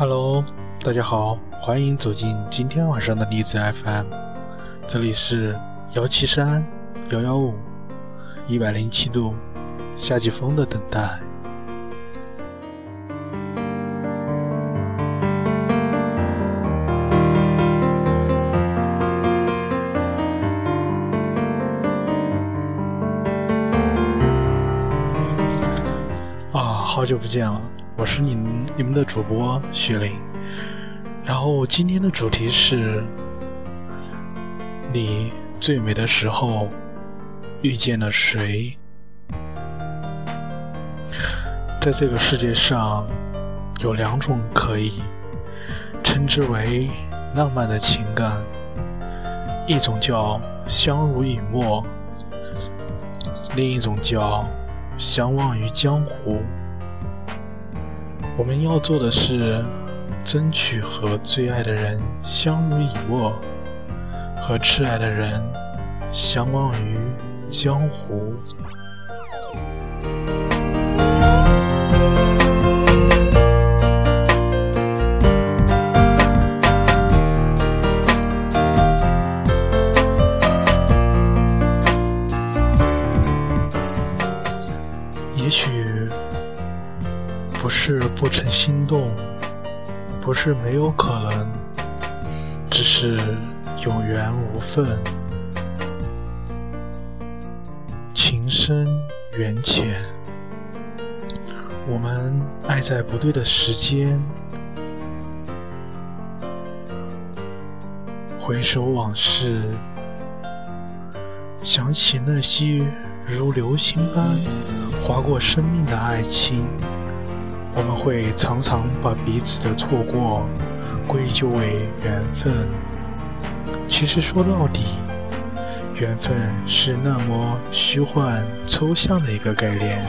Hello，大家好，欢迎走进今天晚上的荔枝 FM，这里是幺七三幺幺五一百零七度夏季风的等待。啊，好久不见了，我是你你们的主播雪玲。然后今天的主题是：你最美的时候遇见了谁？在这个世界上，有两种可以称之为浪漫的情感，一种叫相濡以沫，另一种叫相忘于江湖。我们要做的是。争取和最爱的人相濡以沫，和挚爱的人相忘于江湖。心动。不是没有可能，只是有缘无分。情深缘浅，我们爱在不对的时间。回首往事，想起那些如流星般划过生命的爱情。我们会常常把彼此的错过归咎为缘分，其实说到底，缘分是那么虚幻抽象的一个概念。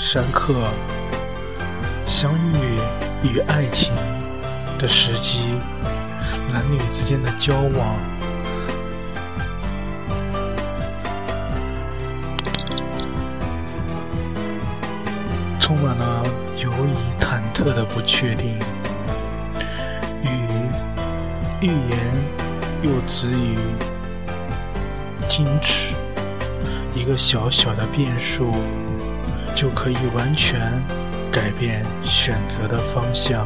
深刻相遇与爱情的时机，男女之间的交往，充满了犹疑忐忑的不确定，与欲言又止于矜持。一个小小的变数，就可以完全改变选择的方向。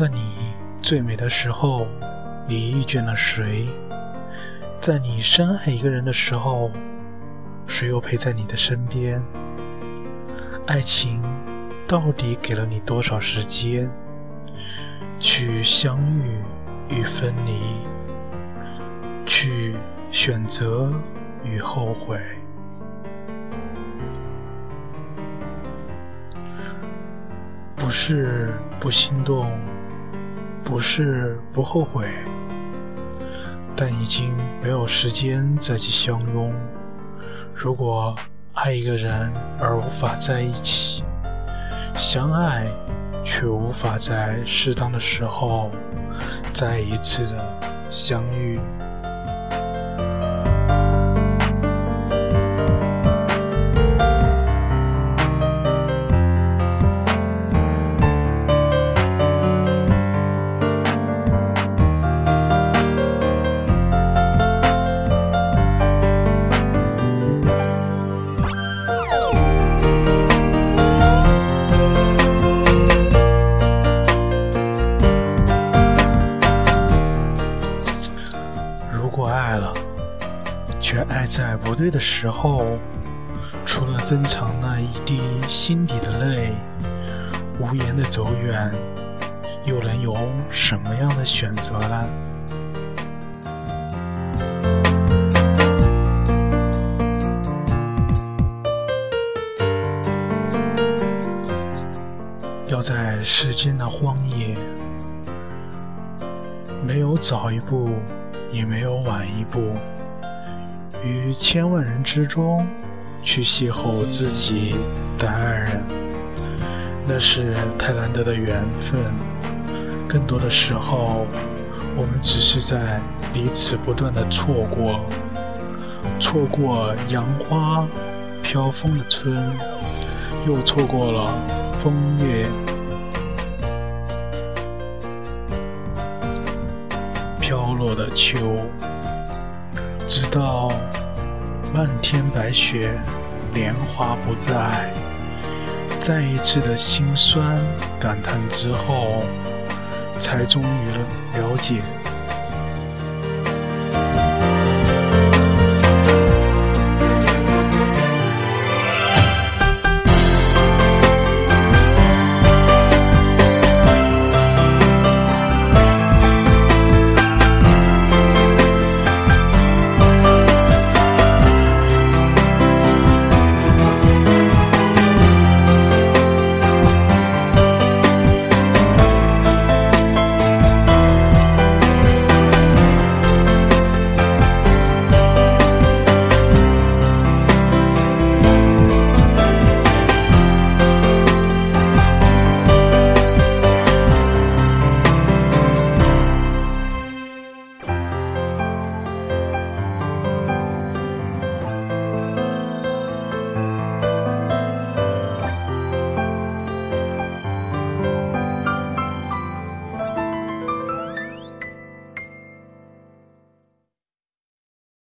在你最美的时候，你遇见了谁？在你深爱一个人的时候，谁又陪在你的身边？爱情到底给了你多少时间去相遇与分离，去选择与后悔？不是不心动。不是不后悔，但已经没有时间再去相拥。如果爱一个人而无法在一起，相爱却无法在适当的时候再一次的相遇。在不对的时候，除了珍藏那一滴心底的泪，无言的走远，又能有什么样的选择呢？要在时间的荒野，没有早一步，也没有晚一步，于千万人之中去邂逅自己的爱人，那是太难得的缘分。更多的时候，我们只是在彼此不断的错过，错过杨花飘风的春，又错过了。风月飘落的秋，直到漫天白雪，莲花不在，再一次的心酸感叹之后，才终于了解。